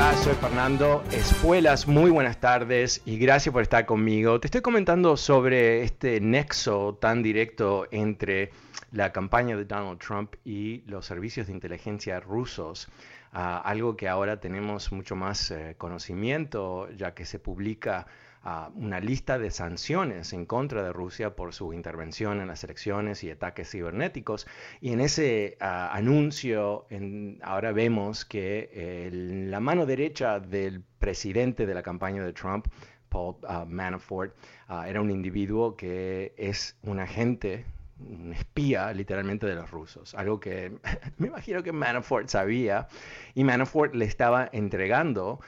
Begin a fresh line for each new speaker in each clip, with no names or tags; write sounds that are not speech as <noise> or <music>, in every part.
Estás? Soy Fernando Espuelas. Muy buenas tardes y gracias por estar conmigo. Te estoy comentando sobre este nexo tan directo entre la campaña de Donald Trump y los servicios de inteligencia rusos. Ah, algo que ahora tenemos mucho más eh, conocimiento, ya que se publica una lista de sanciones en contra de Rusia por su intervención en las elecciones y ataques cibernéticos. Y en ese ah, anuncio en- ahora vemos que el- la mano derecha del presidente de la campaña de Trump, Paul ah, Manafort, ah, era un individuo que es un agente un espía literalmente de los rusos, algo que <laughs> me imagino que Manafort sabía y Manafort le estaba entregando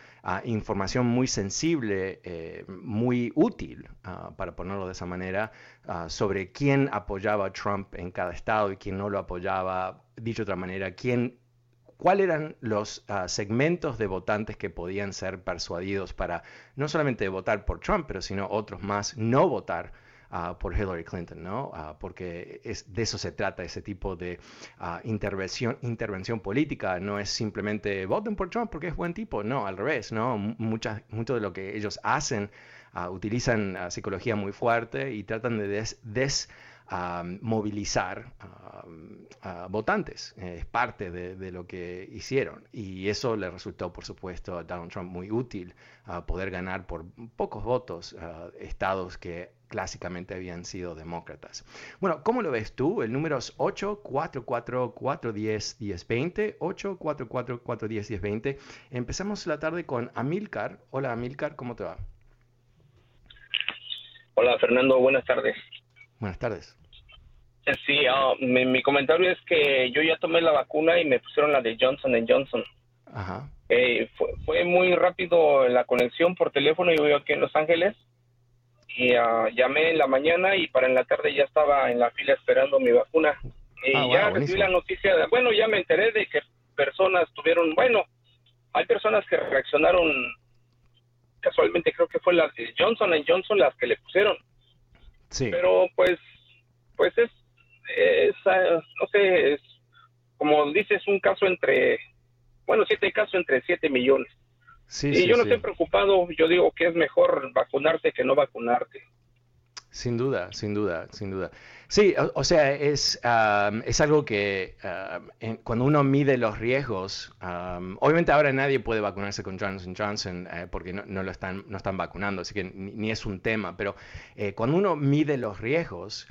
información muy sensible, eh, muy útil, ah, para ponerlo de esa manera, ah, sobre quién apoyaba a Trump en cada estado y quién no lo apoyaba, dicho de otra manera, quién cuáles eran los ah, segmentos de votantes que podían ser persuadidos para no solamente votar por Trump, pero sino otros más no votar ah, por Hillary Clinton, ¿no? Ah, porque es, de eso se trata, ese tipo de ah, intervención, intervención política, no es simplemente voten por Trump porque es buen tipo, no, al revés, ¿no? M- Muchas, mucho de lo que ellos hacen utilizan psicología muy fuerte y tratan de des, des- movilizar a votantes. Es parte de, lo que hicieron. Y eso le resultó, por supuesto, a Donald Trump muy útil a poder ganar por pocos votos ah, estados que clásicamente habían sido demócratas. Bueno, ¿cómo lo ves tú? El número es 844-410-1020, 844-410-1020. Empezamos la tarde con Amilcar. Hola Amilcar, ¿cómo te va?
Hola Fernando, buenas tardes.
Buenas tardes.
Sí, ah, mi, mi comentario es que yo ya tomé la vacuna y me pusieron la de Johnson Johnson.
Ajá.
Eh, fue, fue muy rápido la conexión por teléfono, yo vivo aquí en Los Ángeles y ah, llamé en la mañana y para en la tarde ya estaba en la fila esperando mi vacuna. Y
Ah,
ya
wow,
recibí la noticia, de, bueno, ya me enteré de que personas tuvieron, bueno, hay personas que reaccionaron, casualmente creo que fue la de Johnson Johnson las que le pusieron.
Sí.
pero pues pues es, es, ah, no sé es, como dices un caso entre bueno siete casos entre siete millones
Sí,
y
sí,
yo no
sí.
estoy preocupado yo digo que es mejor vacunarte que no vacunarte
Sin duda, sin duda, sin duda. Sí, o, o sea, es, am, es algo que am, en- cuando uno mide los riesgos, am, obviamente ahora nadie puede vacunarse con Johnson Johnson eh, porque no, no lo están, no están vacunando, así que ni, ni es un tema, pero eh, cuando uno mide los riesgos,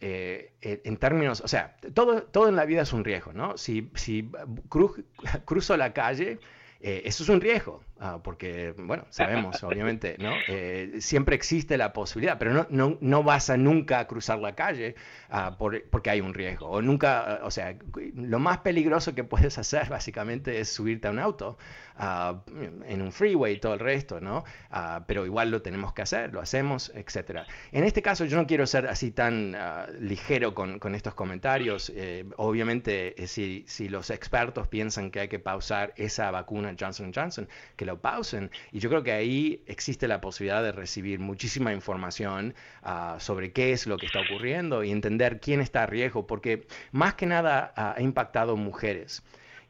eh, eh, en términos, o sea, todo, todo en la vida es un riesgo, ¿no? Si, si cru- <laughs> cruzo la calle, eh, eso es un riesgo, ah, porque, bueno, sabemos, obviamente, ¿no? Eh, siempre existe la posibilidad, pero no, no, no vas a nunca cruzar la calle ah, por- porque hay un riesgo. O nunca, o sea, lo más peligroso que puedes hacer básicamente es subirte a un auto ah, en un freeway y todo el resto, ¿no? Pero igual lo tenemos que hacer, lo hacemos, etcétera. En este caso yo no quiero ser así tan ah, ligero con, con estos comentarios. Eh, obviamente, eh, si, si los expertos piensan que hay que pausar esa vacuna Johnson Johnson, que Y yo creo que ahí existe la posibilidad de recibir muchísima información ah, sobre qué es lo que está ocurriendo y entender quién está a riesgo, porque más que nada ah, ha impactado mujeres.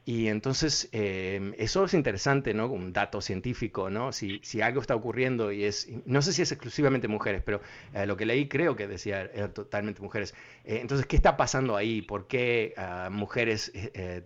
Y entonces eh, eso es interesante, ¿no? Un dato científico, ¿no? Si, si, algo está ocurriendo y es, no sé si es exclusivamente mujeres, pero eh, lo que leí creo que decía totalmente mujeres. Eh, entonces, ¿qué está pasando ahí? ¿Por qué ah, mujeres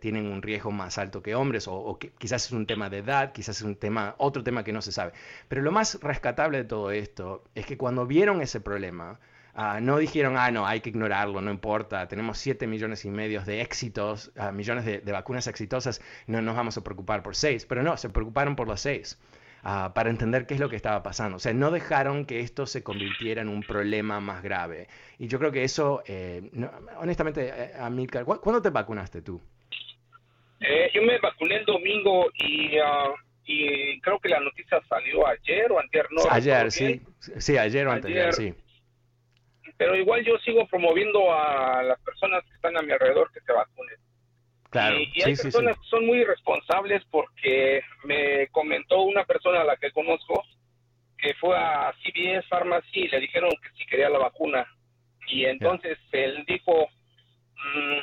tienen un riesgo más alto que hombres? O, o quizás es un tema de edad, quizás es un tema, otro tema que no se sabe. Pero lo más rescatable de todo esto es que cuando vieron ese problema, Ah, no dijeron, ah, no, hay que ignorarlo, no importa, tenemos 7 millones y medio de éxitos, uh, millones de, vacunas exitosas, no nos vamos a preocupar por 6, pero no, se preocuparon por las 6. Uh, para entender qué es lo que estaba pasando. O sea, no dejaron que esto se convirtiera en un problema más grave. Y yo creo que eso, eh, no, honestamente, eh, Amilcar, ¿cuándo te vacunaste tú?
Eh, yo me vacuné el domingo y, y, creo que la noticia salió ayer o anterior. No
ayer, sí. Sí, ayer o anterior, sí
pero igual yo sigo promoviendo a las personas que están a mi alrededor que se vacunen.
Claro,
y, hay personas que son muy responsables porque me comentó una persona a la que conozco que fue a CVS Pharmacy y le dijeron que si quería la vacuna. Y entonces él dijo, mm,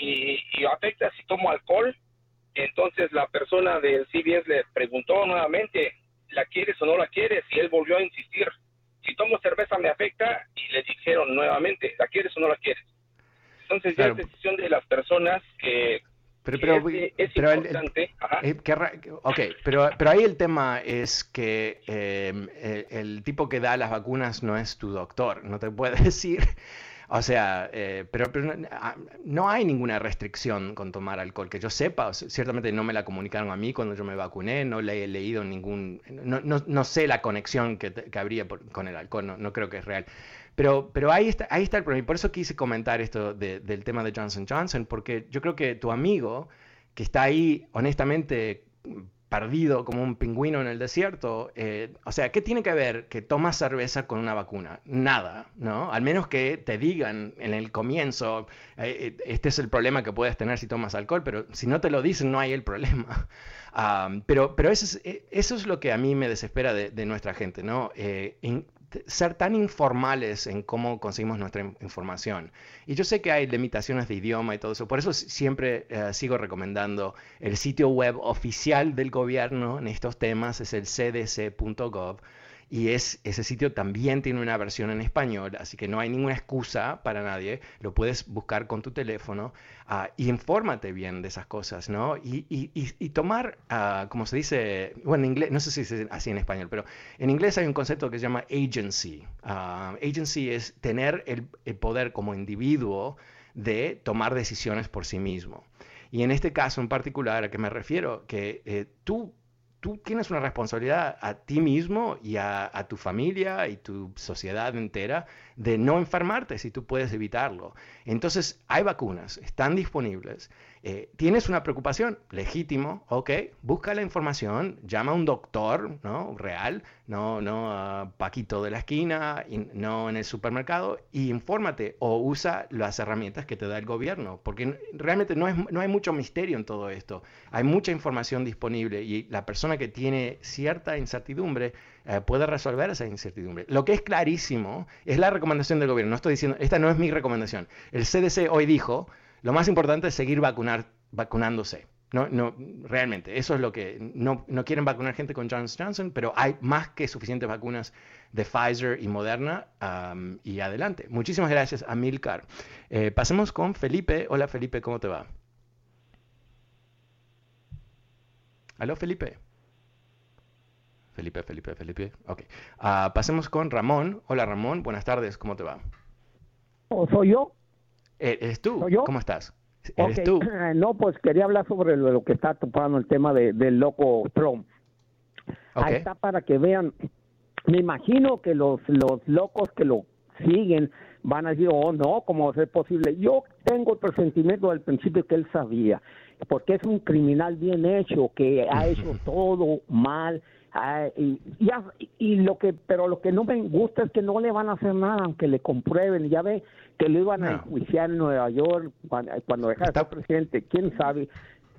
y, y, afecta si tomo alcohol. Entonces la persona del CVS le preguntó nuevamente, ¿la quieres o no la quieres? Y él volvió a insistir si tomo cerveza me afecta y le dijeron nuevamente, ¿la quieres o no la quieres? Entonces ya es decisión de las personas que
pero, pero,
es,
pero
importante.
El, eh, ok, pero, pero ahí el tema es que el, el, tipo que da las vacunas no es tu doctor, no te puede <laughs> decir o sea, eh, pero, ah, no, hay ninguna restricción con tomar alcohol. Que yo sepa, ciertamente no me la comunicaron a mí cuando yo me vacuné, no le he leído ningún, no, no, no sé la conexión que, que habría con el alcohol, no, creo que es real. Pero, pero ahí, está, ahí está el problema. Y por eso quise comentar esto del tema de Johnson Johnson, porque yo creo que tu amigo, que está ahí honestamente perdido como un pingüino en el desierto. Eh, o sea, ¿qué tiene que ver que tomas cerveza con una vacuna? Nada, ¿no? Al menos que te digan en el comienzo, eh, eh, este es el problema que puedes tener si tomas alcohol, pero si no te lo dicen, no hay el problema. <laughs> pero pero es, eso es lo que a mí me desespera de, nuestra gente, ¿no? Ser tan informales en cómo conseguimos nuestra información. Y yo sé que hay limitaciones de idioma y todo eso, por eso siempre eh, sigo recomendando el sitio web oficial del gobierno en estos temas, es el cdc.gov y es, ese sitio también tiene una versión en español, así que no hay ninguna excusa para nadie, lo puedes buscar con tu teléfono uh, y infórmate bien de esas cosas, ¿no? Y, tomar, uh, como se dice, bueno, en inglés, no sé si es así en español, pero en inglés hay un concepto que se llama agency. Uh, agency es tener el, el poder como individuo de tomar decisiones por sí mismo. Y en este caso en particular, ¿a qué me refiero? Que eh, tú tú tienes una responsabilidad a ti mismo y a, tu familia y tu sociedad entera de no enfermarte si tú puedes evitarlo. Entonces, hay vacunas, están disponibles. Eh, tienes una preocupación, legítimo, ok, busca la información, llama a un doctor, ¿no? Real, no, no Paquito de la esquina, no en el supermercado, y infórmate o usa las herramientas que te da el gobierno, porque realmente no, es, no hay mucho misterio en todo esto. Hay mucha información disponible y la persona que tiene cierta incertidumbre eh, puede resolver esa incertidumbre. Lo que es clarísimo es la recomendación del gobierno. No estoy diciendo, esta no es mi recomendación. El CDC hoy dijo, lo más importante es seguir vacunar, vacunándose. No, no, realmente, eso es lo que no, no, quieren vacunar gente con Johnson Johnson, pero hay más que suficientes vacunas de Pfizer y Moderna y adelante. Muchísimas gracias a Milcar. Eh, pasemos con Felipe. Hola Felipe, ¿cómo te va? Aló Felipe. Felipe, Felipe, Felipe. Ok. Uh, pasemos con Ramón. Hola Ramón, buenas tardes, ¿cómo te va?
¿O soy yo?
Eh, ¿Eres tú?
yo?
¿Cómo estás?
¿Eres tú? No, pues quería hablar sobre lo, que está topando el tema de, del loco Trump. Ahí está para que vean. Me imagino que los, los locos que lo siguen van a decir, oh no, ¿cómo va a ser posible? Yo tengo el presentimiento del principio que él sabía, porque es un criminal bien hecho, que ha hecho todo mal, Y, ya, y lo que, pero lo que no me gusta es que no le van a hacer nada, aunque le comprueben. Ya ve que lo iban a enjuiciar en Nueva York cuando, cuando de ser presidente, quién sabe.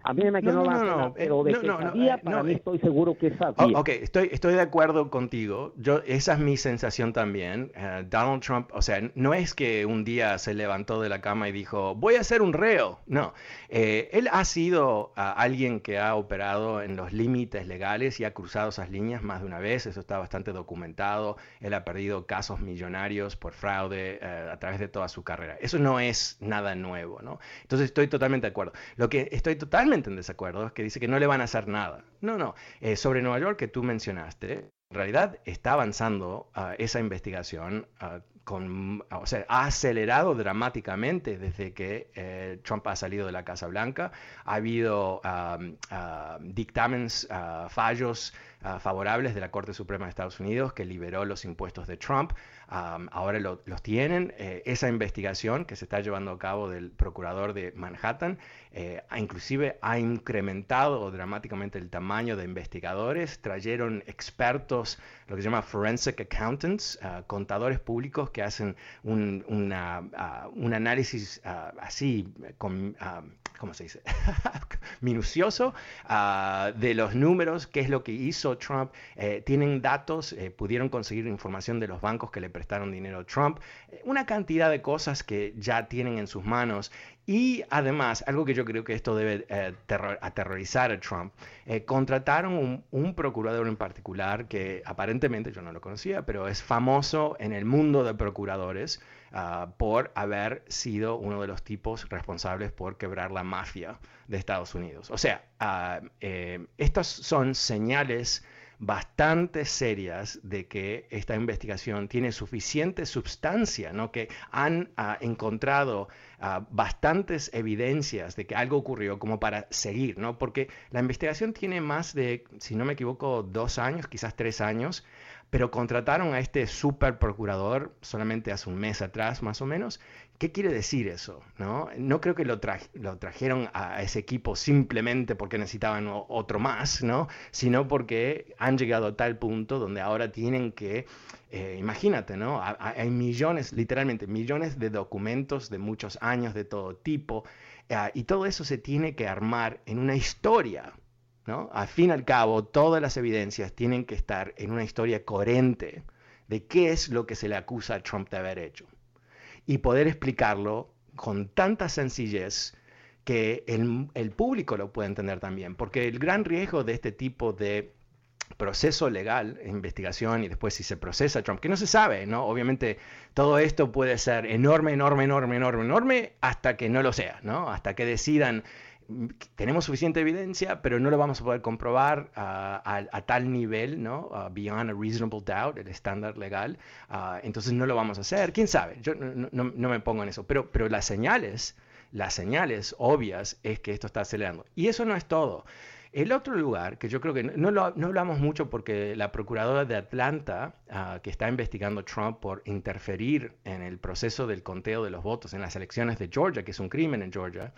A mí me quedó no, no, pero de que sabía, para mí estoy seguro que sabía.
ok, estoy, estoy de acuerdo contigo. Yo, esa es mi sensación también. Donald Trump, o sea, no es que un día se levantó de la cama y dijo, voy a ser un reo. No, él ha sido alguien que ha operado en los límites legales y ha cruzado esas líneas más de una vez. Eso está bastante documentado. Él ha perdido casos millonarios por fraude a través de toda su carrera. Eso no es nada nuevo, ¿no? Entonces estoy totalmente de acuerdo. Lo que estoy totalmente en desacuerdo es que dice que no le van a hacer nada. No, no. Eh, sobre Nueva York que tú mencionaste, en realidad está avanzando uh, esa investigación uh, con, o sea, ha acelerado dramáticamente desde que eh, Trump ha salido de la Casa Blanca. Ha habido um, uh, dictámenes, fallos favorables de la Corte Suprema de Estados Unidos que liberó los impuestos de Trump ahora los tienen. Eh, esa investigación que se está llevando a cabo del procurador de Manhattan eh, inclusive ha incrementado dramáticamente el tamaño de investigadores. Trajeron expertos, lo que se llama forensic accountants, ah, contadores públicos que hacen un, ah, un análisis ah, así con ¿cómo se dice? <laughs> minucioso de los números, qué es lo que hizo Trump. Eh, tienen datos, eh, pudieron conseguir información de los bancos que le prestaron dinero a Trump, eh, una cantidad de cosas que ya tienen en sus manos. Y además, algo que yo creo que esto debe aterrorizar a Trump, contrataron un, un, procurador en particular que aparentemente yo no lo conocía, pero es famoso en el mundo de procuradores Ah, por haber sido uno de los tipos responsables por quebrar la mafia de Estados Unidos. O sea, uh, estas son señales bastante serias de que esta investigación tiene suficiente sustancia, ¿no? que han ah, encontrado bastantes evidencias de que algo ocurrió como para seguir, ¿no? porque la investigación tiene más de, si no me equivoco, dos años, quizás tres años, pero contrataron a este super procurador solamente hace un mes atrás, más o menos. ¿Qué quiere decir eso? No, no creo que lo, lo trajeron a ese equipo simplemente porque necesitaban otro más, ¿no? sino porque han llegado a tal punto donde ahora tienen que, eh, imagínate, ¿no? hay millones, literalmente millones de documentos de muchos años de todo tipo, eh, y todo eso se tiene que armar en una historia, al fin y al cabo, todas las evidencias tienen que estar en una historia coherente de qué es lo que se le acusa a Trump de haber hecho. Y poder explicarlo con tanta sencillez que el, el público lo puede entender también. Porque el gran riesgo de este tipo de proceso legal, investigación y después si se procesa Trump, que no se sabe, ¿no? Obviamente todo esto puede ser enorme, enorme, enorme, enorme, enorme, hasta que no lo sea, ¿no? Hasta que decidan tenemos suficiente evidencia, pero no lo vamos a poder comprobar a, tal nivel, ¿no? beyond a reasonable doubt, el estándar legal. entonces no lo vamos a hacer. ¿Quién sabe? Yo no, me pongo en eso. Pero, pero las señales, las señales obvias es que esto está acelerando. Y eso no es todo. El otro lugar, que yo creo que no, lo, no hablamos mucho porque la procuradora de Atlanta, que está investigando a Trump por interferir en el proceso del conteo de los votos en las elecciones de Georgia, que es un crimen en Georgia,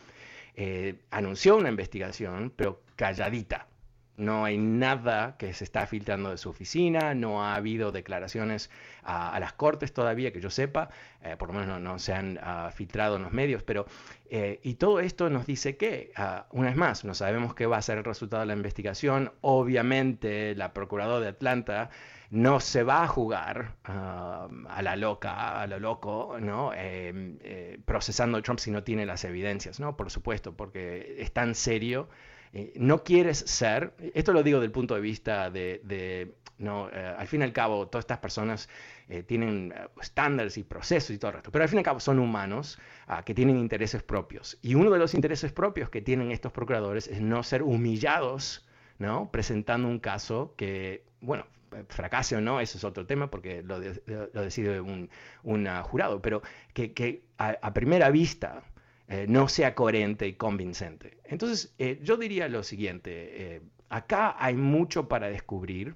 eh, anunció una investigación, pero calladita. No hay nada que se está filtrando de su oficina, no ha habido declaraciones a, las cortes todavía, que yo sepa, eh, por lo menos no, se han ah, filtrado en los medios, pero eh, y todo esto nos dice que, ah, una vez más, no sabemos qué va a ser el resultado de la investigación, obviamente la Procuradora de Atlanta no se va a jugar ah, a la loca, a lo loco, ¿no? Em, eh, procesando a Trump si no tiene las evidencias, ¿no? Por supuesto, porque es tan serio. Eh, no quieres ser, esto lo digo del punto de vista de, no, eh, al fin y al cabo, todas estas personas tienen estándares y procesos y todo el resto, pero al fin y al cabo son humanos ah, que tienen intereses propios. Y uno de los intereses propios que tienen estos procuradores es no ser humillados, ¿no? Presentando un caso que, bueno, fracase o no, eso es otro tema porque lo, decide un, jurado, pero que, a, primera vista eh, no sea coherente y convincente. Entonces, eh, yo diría lo siguiente, eh, acá hay mucho para descubrir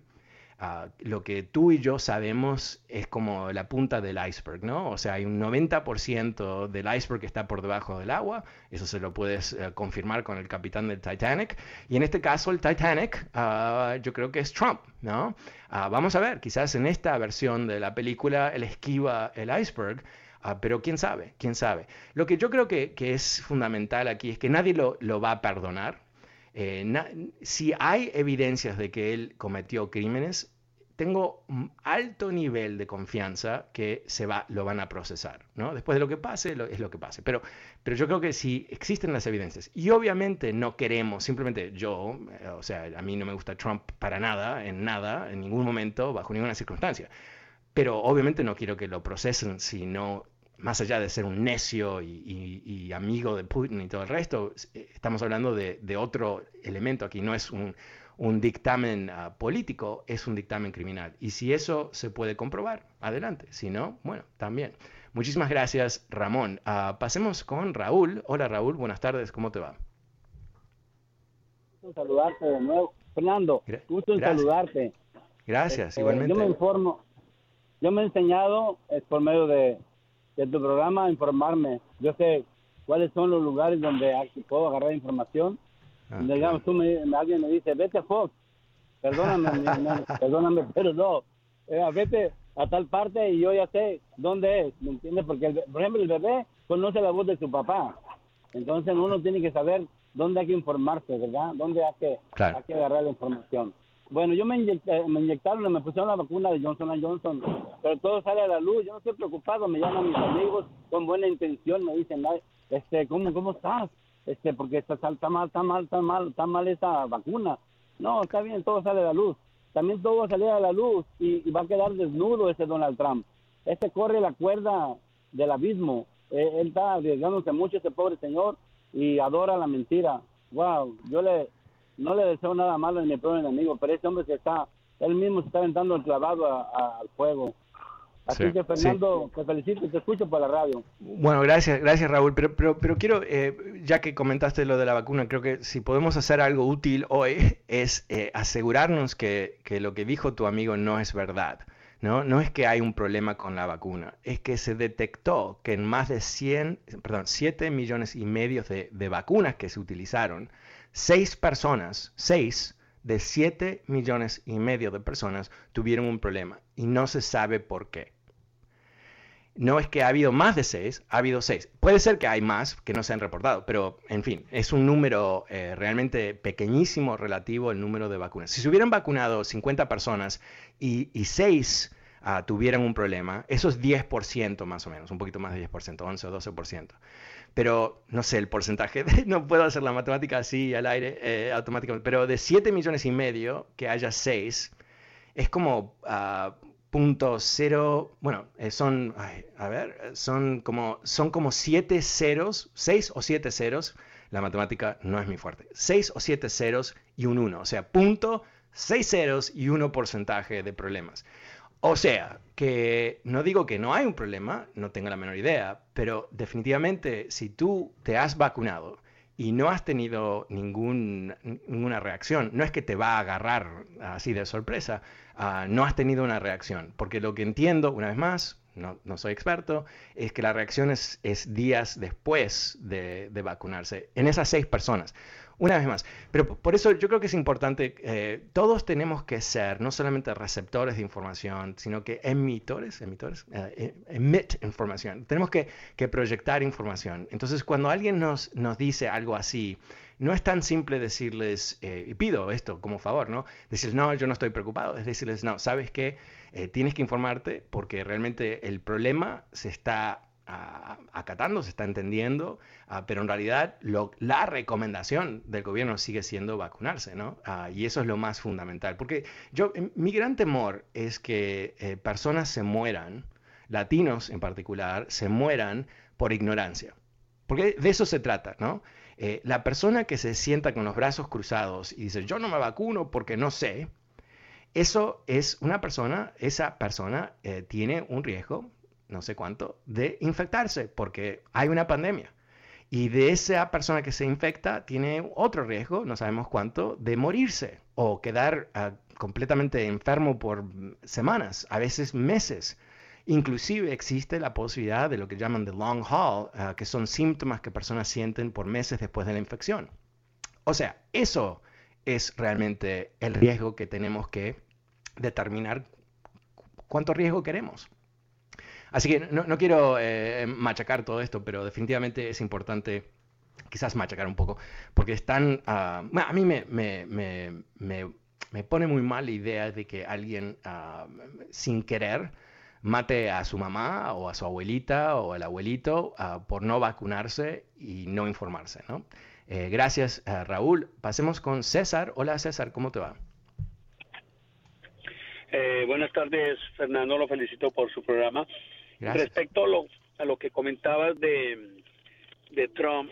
Lo que tú y yo sabemos es como la punta del iceberg, ¿no? O sea, hay un 90% del iceberg que está por debajo del agua, eso se lo puedes eh, confirmar con el capitán del Titanic, y en este caso el Titanic ah, yo creo que es Trump, ¿no? Ah, vamos a ver, quizás en esta versión de la película él esquiva el iceberg, pero quién sabe, quién sabe. Lo que yo creo que, es fundamental aquí es que nadie lo va a perdonar, Eh, si hay evidencias de que él cometió crímenes, tengo un alto nivel de confianza que se va, lo van a procesar, ¿no? Después de lo que pase, es lo que pase. Pero, pero yo creo que si existen las evidencias, y obviamente no queremos, simplemente yo, eh, o sea, a mí no me gusta Trump para nada, en nada, en ningún momento, bajo ninguna circunstancia. Pero obviamente no quiero que lo procesen si no, más allá de ser un necio y, amigo de Putin y todo el resto, eh, estamos hablando de, de otro elemento aquí, no es un un dictamen ah, político es un dictamen criminal. Y si eso se puede comprobar, adelante. Si no, bueno, también. Muchísimas gracias, Ramón. Ah, pasemos con Raúl. Hola, Raúl. Buenas tardes. ¿Cómo te va?
Gusto saludarte de nuevo. Fernando, gusto en saludarte.
Gracias, igualmente.
Yo me informo. Yo me he enseñado es por medio de, tu programa informarme. Yo sé cuáles son los lugares donde puedo agarrar información Ah, digamos, tú me, alguien me dice, vete a Fox, perdóname, perdóname, <laughs> pero no, eh, vete a tal parte y yo ya sé dónde es, ¿me entiendes? Porque, por ejemplo, el bebé conoce la voz de su papá, entonces uno tiene que saber dónde hay que informarse, ¿verdad? Dónde hay que, hay que agarrar la información. Bueno, yo me, me inyectaron, me pusieron la vacuna de Johnson Johnson, pero todo sale a la luz, yo no estoy preocupado, me llaman mis amigos con buena intención, me dicen, este, ¿cómo, cómo estás? este, porque está, está mal, está mal, está mal, está mal esa vacuna. No, está bien, todo sale a la luz. También todo va a salir a la luz y, va a quedar desnudo ese Donald Trump. Este corre la cuerda del abismo. Eh, él está arriesgándose mucho, ese pobre señor, y adora la mentira. Wow, yo le no le deseo nada malo a mi propio enemigo, pero ese hombre se está, él mismo se está aventando el clavado al fuego. Así que Fernando, te felicito y te escucho por la radio.
Bueno, gracias, gracias Raúl, pero, pero, pero quiero, eh, ya que comentaste lo de la vacuna, creo que si podemos hacer algo útil hoy <laughs> es eh, asegurarnos que, que, lo que dijo tu amigo no es verdad. ¿no? no es que hay un problema con la vacuna, es que se detectó que en más de 100, perdón, 7 millones y medio de, de vacunas que se utilizaron, 6 personas, 6 de 7 millones y medio de personas tuvieron un problema y no se sabe por qué. No es que ha habido más de 6, ha habido 6. Puede ser que hay más que no se han reportado, pero en fin, es un número eh, realmente pequeñísimo relativo al número de vacunas. Si se hubieran vacunado 50 personas y, y 6 ah, tuvieran un problema, eso es 10% más o menos, un poquito más de 10%, 11 o 12% pero no sé el porcentaje, <laughs> no puedo hacer la matemática así al aire eh, automáticamente, pero de 7 millones y medio que haya 6, es como uh, punto cero, bueno, eh, son, a ver, son como, son como 7 ceros, 6 o 7 ceros, la matemática no es mi fuerte, 6 o 7 ceros y un 1, o sea, punto 6 ceros y 1 porcentaje de problemas. O sea, que no digo que no hay un problema, no tengo la menor idea, pero definitivamente si tú te has vacunado y no has tenido ninguna reacción, no es que te va a agarrar así de sorpresa, ah, no has tenido una reacción, porque lo que entiendo, una vez más, no, soy experto, es que la reacción es, días después de, de, vacunarse en esas seis personas. Una vez más, pero por eso yo creo que es importante, eh, todos tenemos que ser no solamente receptores de información, sino que emitores, emitores, eh, eh, emit información. Tenemos que, proyectar información. Entonces, cuando alguien nos, nos dice algo así, no es tan simple decirles, y pido esto como favor, ¿no? Decirles, no, yo no estoy preocupado, es decirles, no, ¿sabes qué? tienes que informarte porque realmente el problema se está acatando, se está entendiendo, ah, pero en realidad la recomendación del gobierno sigue siendo vacunarse, ¿no? Ah, y eso es lo más fundamental, porque yo, em, mi gran temor es que eh, personas se mueran, latinos en particular, se mueran por ignorancia, porque de eso se trata, ¿no? Eh, la persona que se sienta con los brazos cruzados y dice, yo no me vacuno porque no sé, eso es una persona, esa persona eh, tiene un riesgo no sé cuánto, de infectarse, porque hay una pandemia. Y de esa persona que se infecta tiene otro riesgo, no sabemos cuánto, de morirse o quedar ah, completamente enfermo por semanas, a veces meses. Inclusive existe la posibilidad de lo que llaman the long haul, ah, que son síntomas que personas sienten por meses después de la infección. O sea, eso es realmente el riesgo que tenemos que determinar cuánto riesgo queremos. Así que no, quiero eh, machacar todo esto, pero definitivamente es importante quizás machacar un poco, porque están, ah, a mí me, me, me, me, pone muy mal la idea de que alguien ah, sin querer mate a su mamá o a su abuelita o al abuelito ah, por no vacunarse y no informarse. ¿no? Eh, gracias, Raúl. Pasemos con César. Hola, César, ¿cómo te va?
Eh, buenas tardes, Fernando. Lo felicito por su programa. Respecto a lo, a lo que comentabas de, de Trump,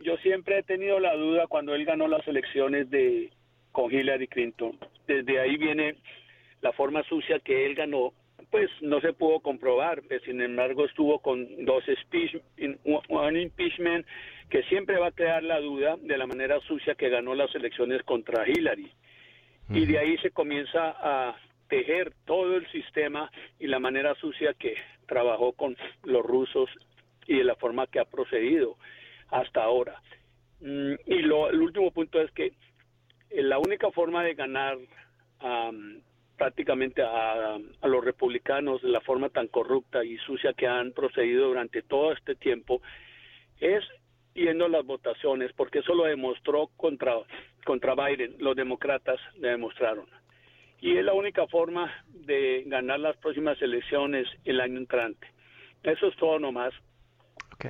yo siempre he tenido la duda cuando él ganó las elecciones de con Hillary Clinton. Desde ahí viene la forma sucia que él ganó, pues no se pudo comprobar, pues, sin embargo estuvo con dos un impeachment que siempre va a crear la duda de la manera sucia que ganó las elecciones contra Hillary. Y de ahí se comienza a tejer todo el sistema y la manera sucia que trabajó con los rusos y de la forma que ha procedido hasta ahora. Mm, y lo, el último punto es que eh, la única forma de ganar prácticamente a, a, los republicanos de la forma tan corrupta y sucia que han procedido durante todo este tiempo es yendo a las votaciones, porque eso lo demostró contra, contra Biden, los demócratas le demostraron. Y es la única forma de ganar las próximas elecciones el año entrante. Eso es todo nomás.
Ok,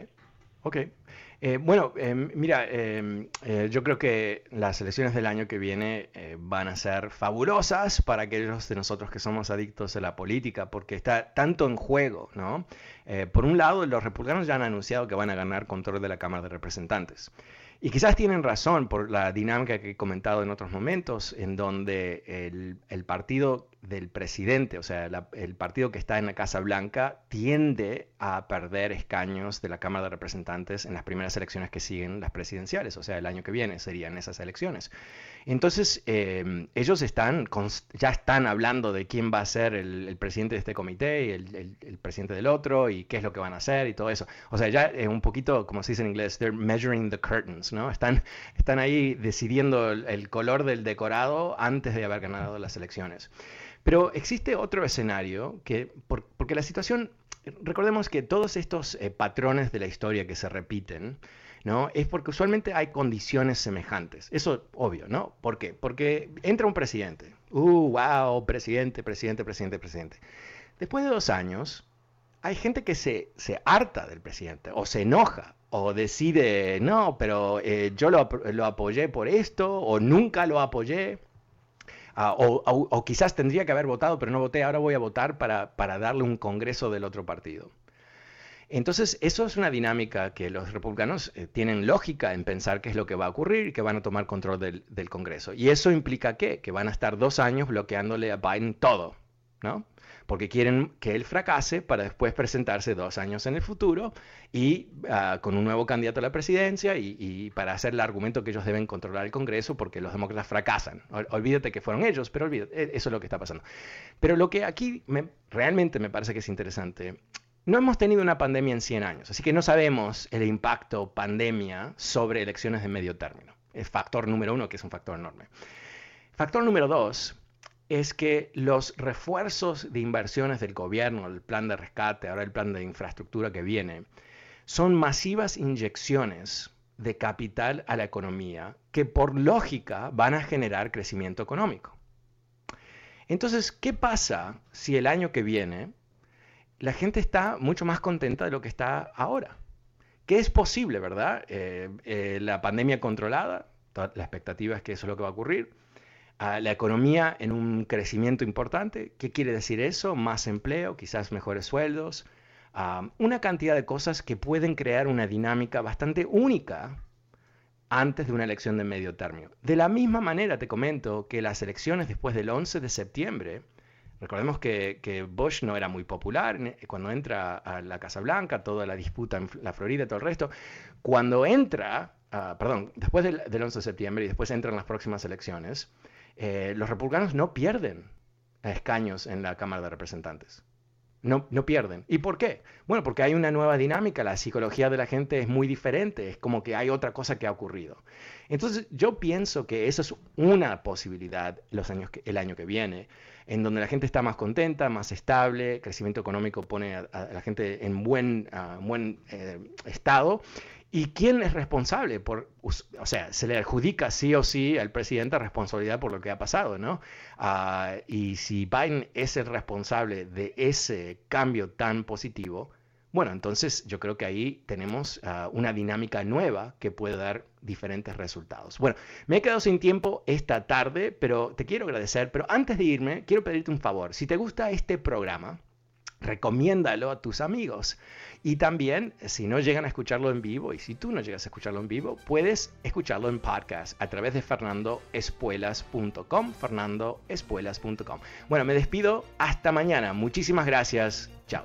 ok. Eh, bueno, em, mira, em, eh, yo creo que las elecciones del año que viene eh, van a ser fabulosas para aquellos de nosotros que somos adictos a la política, porque está tanto en juego, ¿no? por un lado, los republicanos ya han anunciado que van a ganar control de la Cámara de Representantes. Y quizás tienen razón por la dinámica que he comentado en otros momentos, en donde el, el partido del presidente, o sea, el partido que está en la Casa Blanca, tiende a perder escaños de la Cámara de Representantes en las primeras elecciones que siguen las presidenciales, o sea, el año que viene serían esas elecciones. Entonces, em, ellos están, ya están hablando de quién va a ser el, presidente de este comité y el, presidente del otro y qué es lo que van a hacer y todo eso. O sea, ya es un poquito, como se dice en inglés, they're measuring the curtains, ¿no? Están, están ahí decidiendo el color del decorado antes de haber ganado las elecciones. Pero existe otro escenario que, porque la situación, recordemos que todos estos eh, patrones de la historia que se repiten, ¿no? Es porque usualmente hay condiciones semejantes. Eso obvio, ¿no? ¿Por qué? Porque entra un presidente. Uh, wow, presidente, presidente, presidente, presidente. Después de dos años, hay gente que se, se harta del presidente o se enoja o decide, no, pero eh, yo lo, lo apoyé por esto o nunca lo apoyé. Ah, o, quizás tendría que haber votado, pero no voté, ahora voy a votar para, darle un congreso del otro partido. Entonces, eso es una dinámica que los republicanos eh, tienen lógica en pensar qué es lo que va a ocurrir y que van a tomar control del, del Congreso. Y eso implica ¿qué? que van a estar dos años bloqueándole a Biden todo, ¿no? Porque quieren que él fracase para después presentarse dos años en el futuro y ah, con un nuevo candidato a la presidencia y, para hacer el argumento que ellos deben controlar el Congreso porque los demócratas fracasan. Olvídate que fueron ellos, pero olvídate, e, eso es lo que está pasando. Pero lo que aquí realmente me parece que es interesante no hemos tenido una pandemia en 100 años, así que no sabemos el impacto pandemia sobre elecciones de medio término. Es factor número uno, que es un factor enorme. Factor número dos, es que los refuerzos de inversiones del gobierno, el plan de rescate, ahora el plan de infraestructura que viene, son masivas inyecciones de capital a la economía que por lógica van a generar crecimiento económico. Entonces, ¿qué pasa si el año que viene la gente está mucho más contenta de lo que está ahora? ¿Qué es posible, verdad? Eh, eh, la pandemia controlada, la expectativa es que eso es lo que va a ocurrir la economía en un crecimiento importante. ¿Qué quiere decir eso? Más empleo, quizás mejores sueldos, una cantidad de cosas que pueden crear una dinámica bastante única antes de una elección de medio término. De la misma manera te comento que las elecciones después del 11 de septiembre, recordemos que, Bush no era muy popular cuando entra a la Casa Blanca, toda la disputa en la Florida, todo el resto, cuando entra, ah, perdón, después del, del 11 de septiembre y después entran las próximas elecciones, eh, los republicanos no pierden escaños en la Cámara de Representantes. No, no, pierden. ¿Y por qué? Bueno, porque hay una nueva dinámica, la psicología de la gente es muy diferente, es como que hay otra cosa que ha ocurrido. Entonces, yo pienso que esa es una posibilidad los años el año que viene. En donde la gente está más contenta, más estable, crecimiento económico pone a, la gente en buen, buen eh, estado. ¿Y quién es responsable? Por, o sea, se le adjudica sí o sí al presidente responsabilidad por lo que ha pasado, ¿no? Ah, y si Biden es el responsable de ese cambio tan positivo, bueno, entonces yo creo que ahí tenemos ah, una dinámica nueva que puede dar diferentes resultados. Bueno, me he quedado sin tiempo esta tarde, pero te quiero agradecer. Pero antes de irme, quiero pedirte un favor. Si te gusta este programa, recomiéndalo a tus amigos. Y también, si no llegan a escucharlo en vivo, y si tú no llegas a escucharlo en vivo, puedes escucharlo en podcast a través de fernandoespuelas.com, fernandoespuelas.com. Bueno, me despido. Hasta mañana. Muchísimas gracias. Chao.